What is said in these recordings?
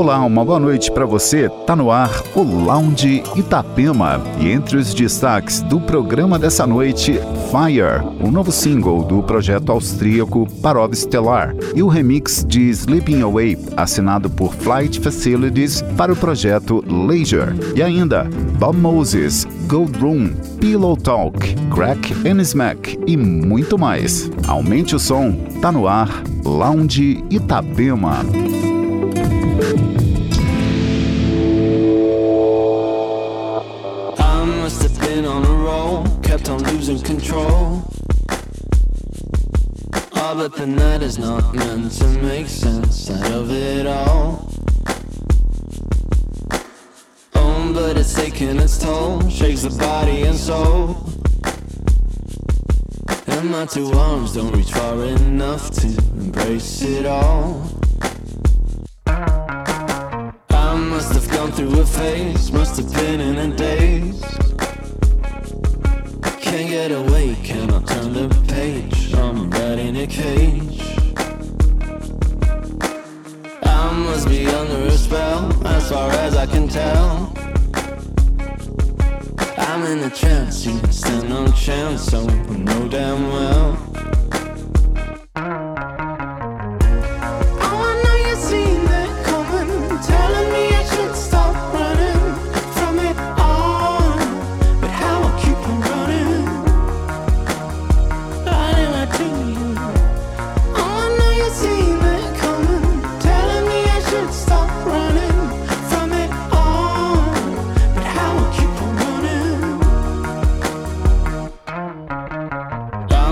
Olá, uma boa noite para você. Tá no ar o Lounge Itapema. E entre os destaques do programa dessa noite, Fire, o novo single do projeto austríaco Parov Stellar, e o remix de Sleeping Away, assinado por Flight Facilities para o projeto Leisure. E ainda, Bob Moses, Gold Room, Pillow Talk, Crack and Smack e muito mais. Aumente o som, tá no ar, Lounge Itapema. But the night is not meant to make sense out of it all. Oh, but it's taking its toll, shakes the body and soul. And my two arms don't reach far enough to embrace it all. I must have gone through a phase, must have been in a daze can't get away, cannot turn the page. I'm right in a cage. I must be under a spell, as far as I can tell. I'm in a trance, you stand no chance, so I know damn well.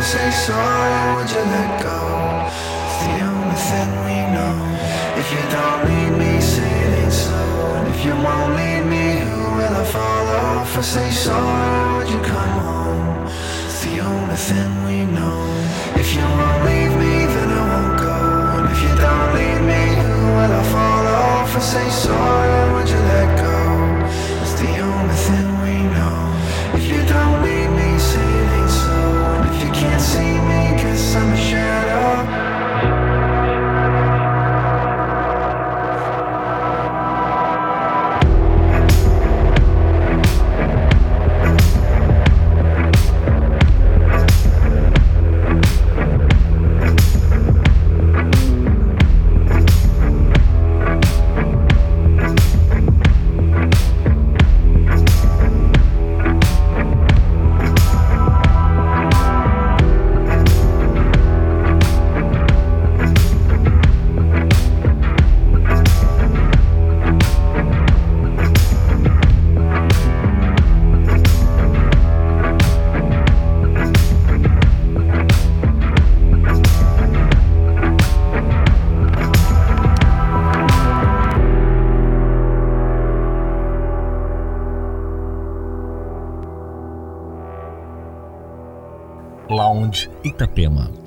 I say sorry, would you let go? It's the only thing we know. If you don't need me, sailing slow. And if you won't need me, who will I follow? If I say sorry, would you come home? It's the only thing we know. If you won't leave me, then I won't go. And if you don't need me, who will I follow? If I say sorry, would you let go? Itapema.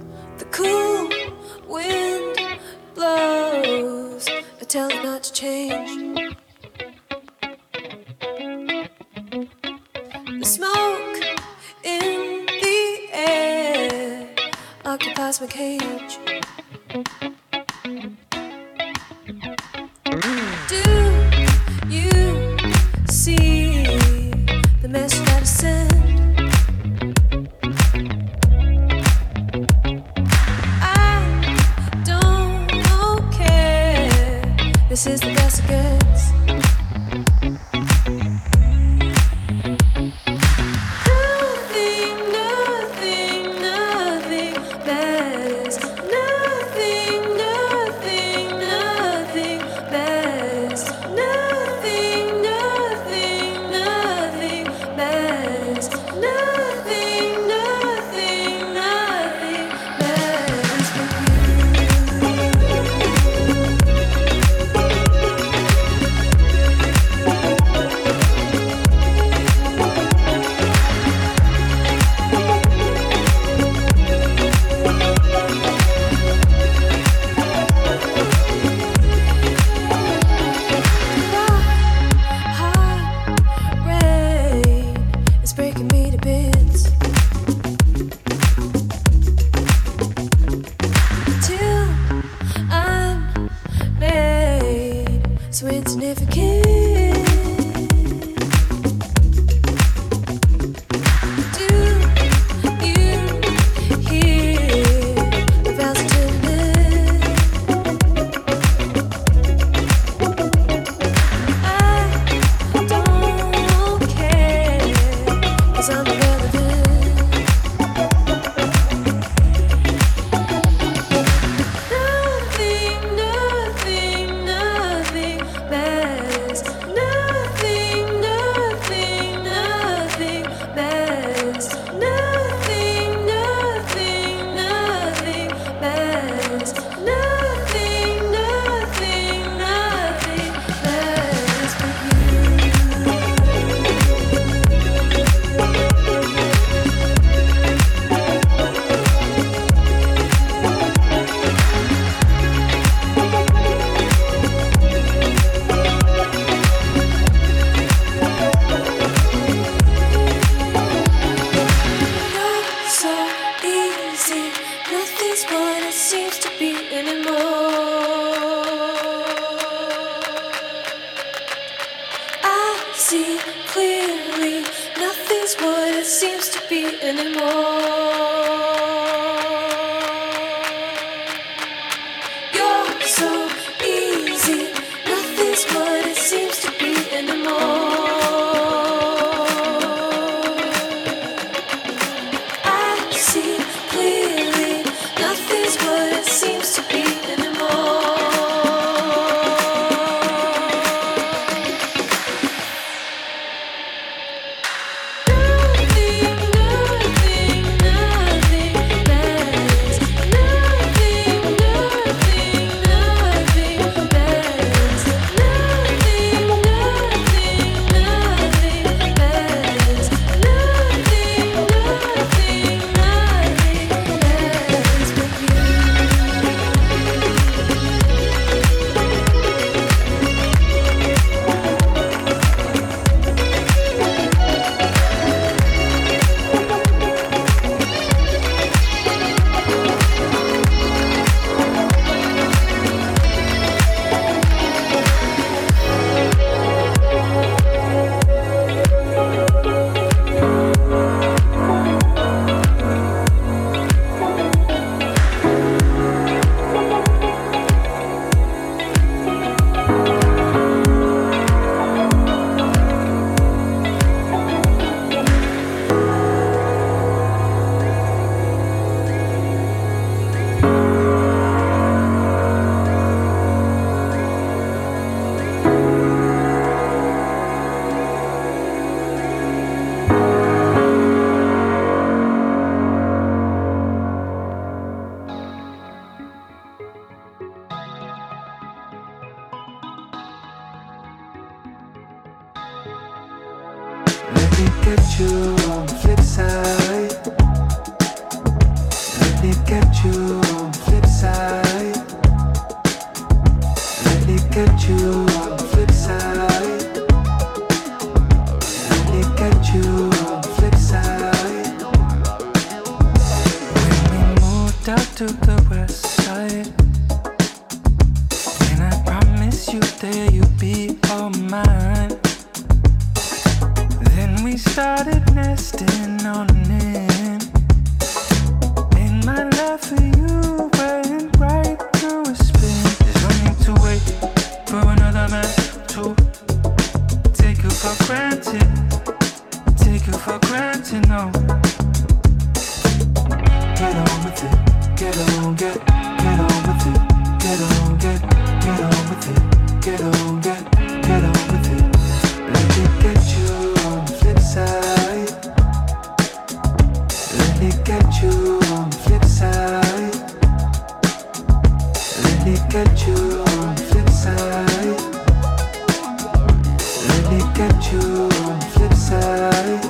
on the flip side.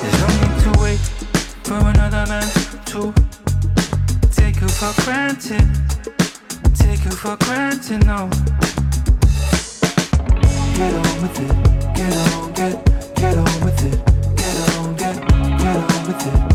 There's no need to wait for another man to take you for granted. Take you for granted, no. Get on with it, get on, get, get on with it, get on, get, get on with it.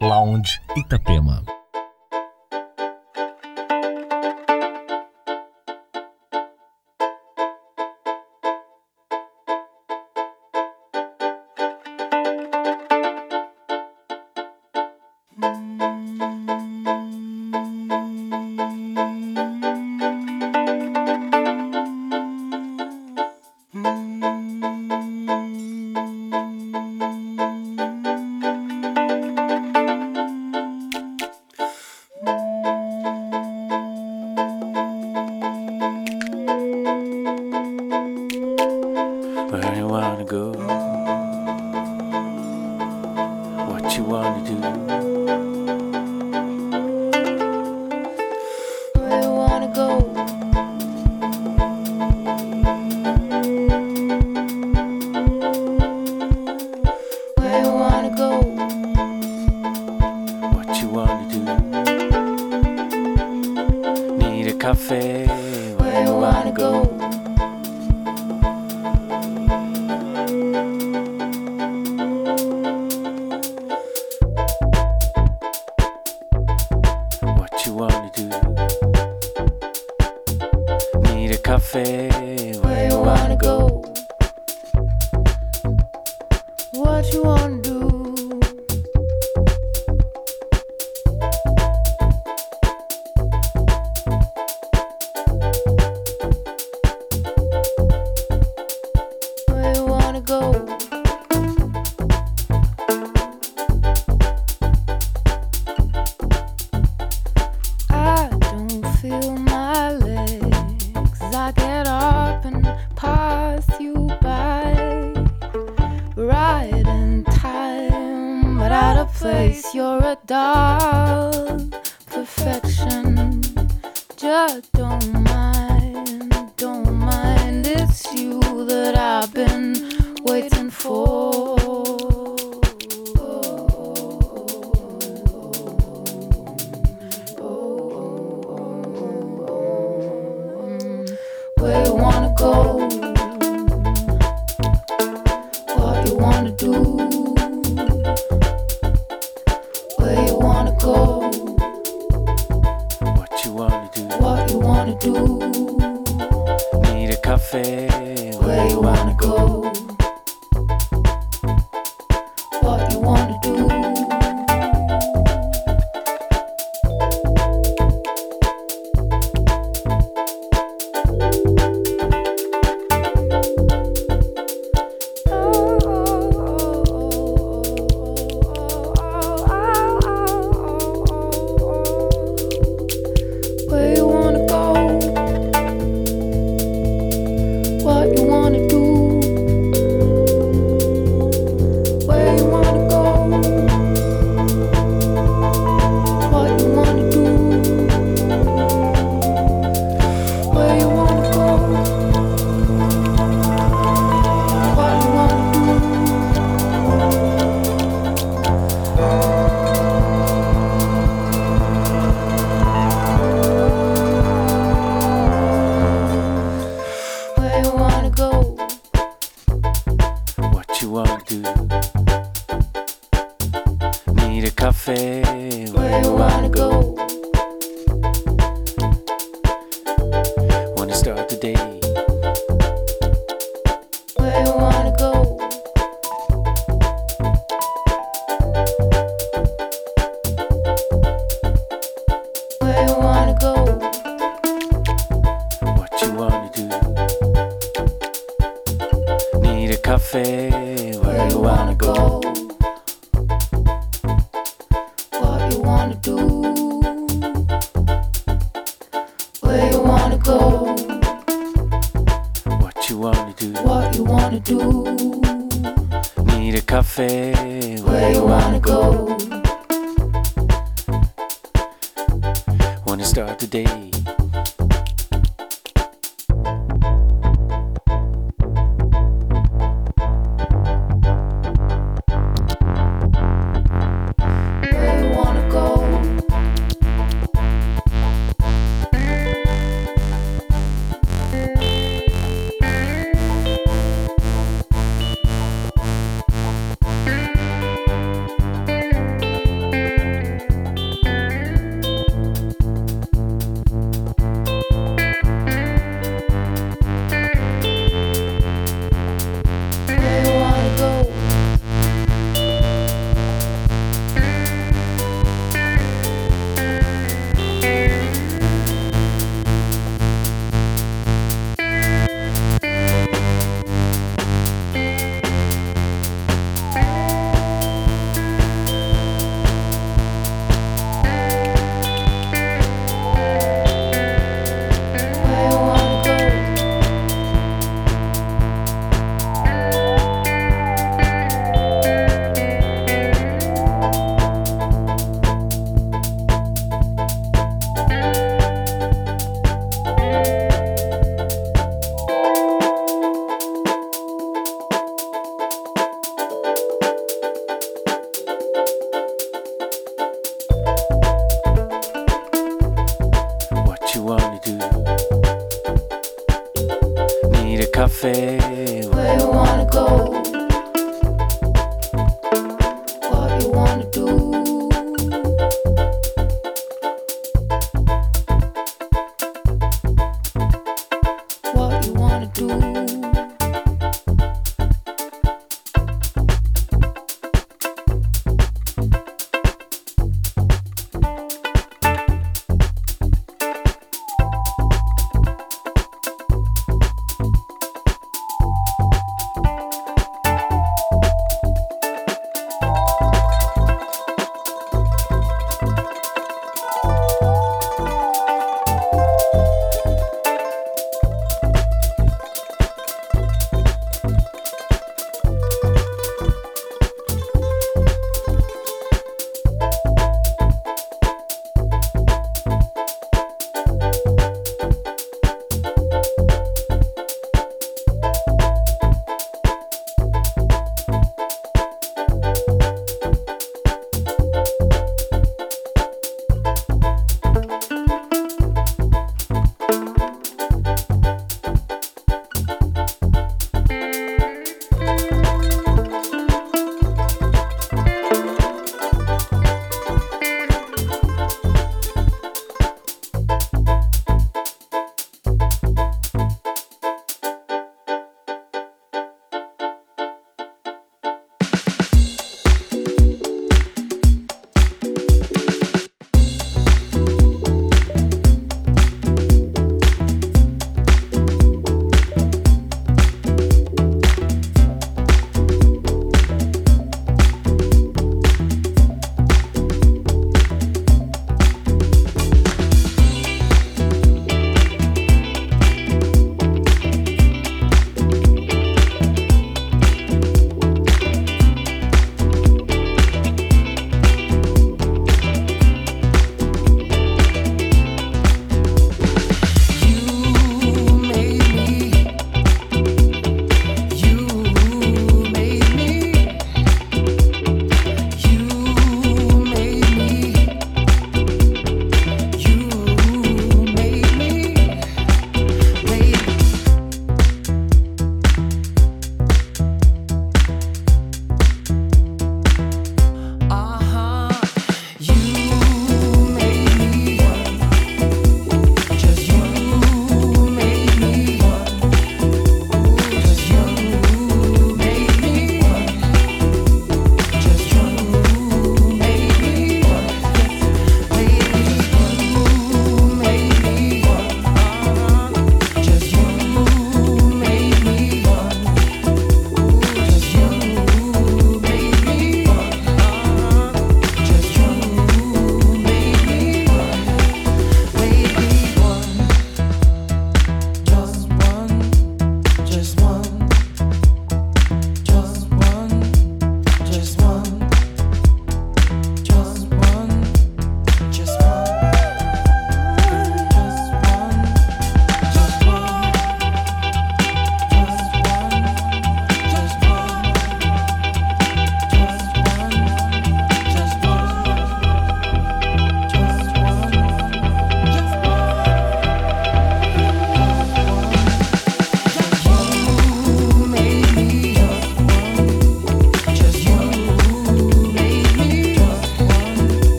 Lounge Itapema. you want to. Need a cafe where you wanna go.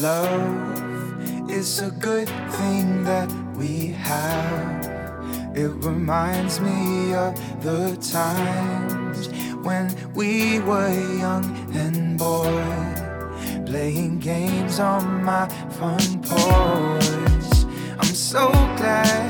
Love is a good thing that we have. It reminds me of the times when we were young and boy, playing games on my front porch. I'm so glad.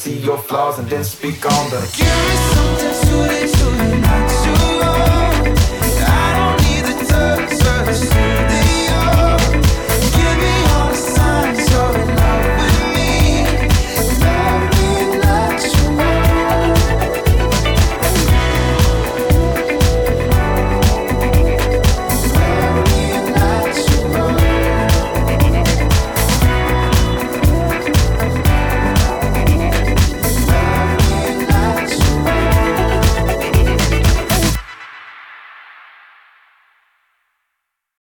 See your flaws and then speak on them. Give me something. I don't need the touch studio.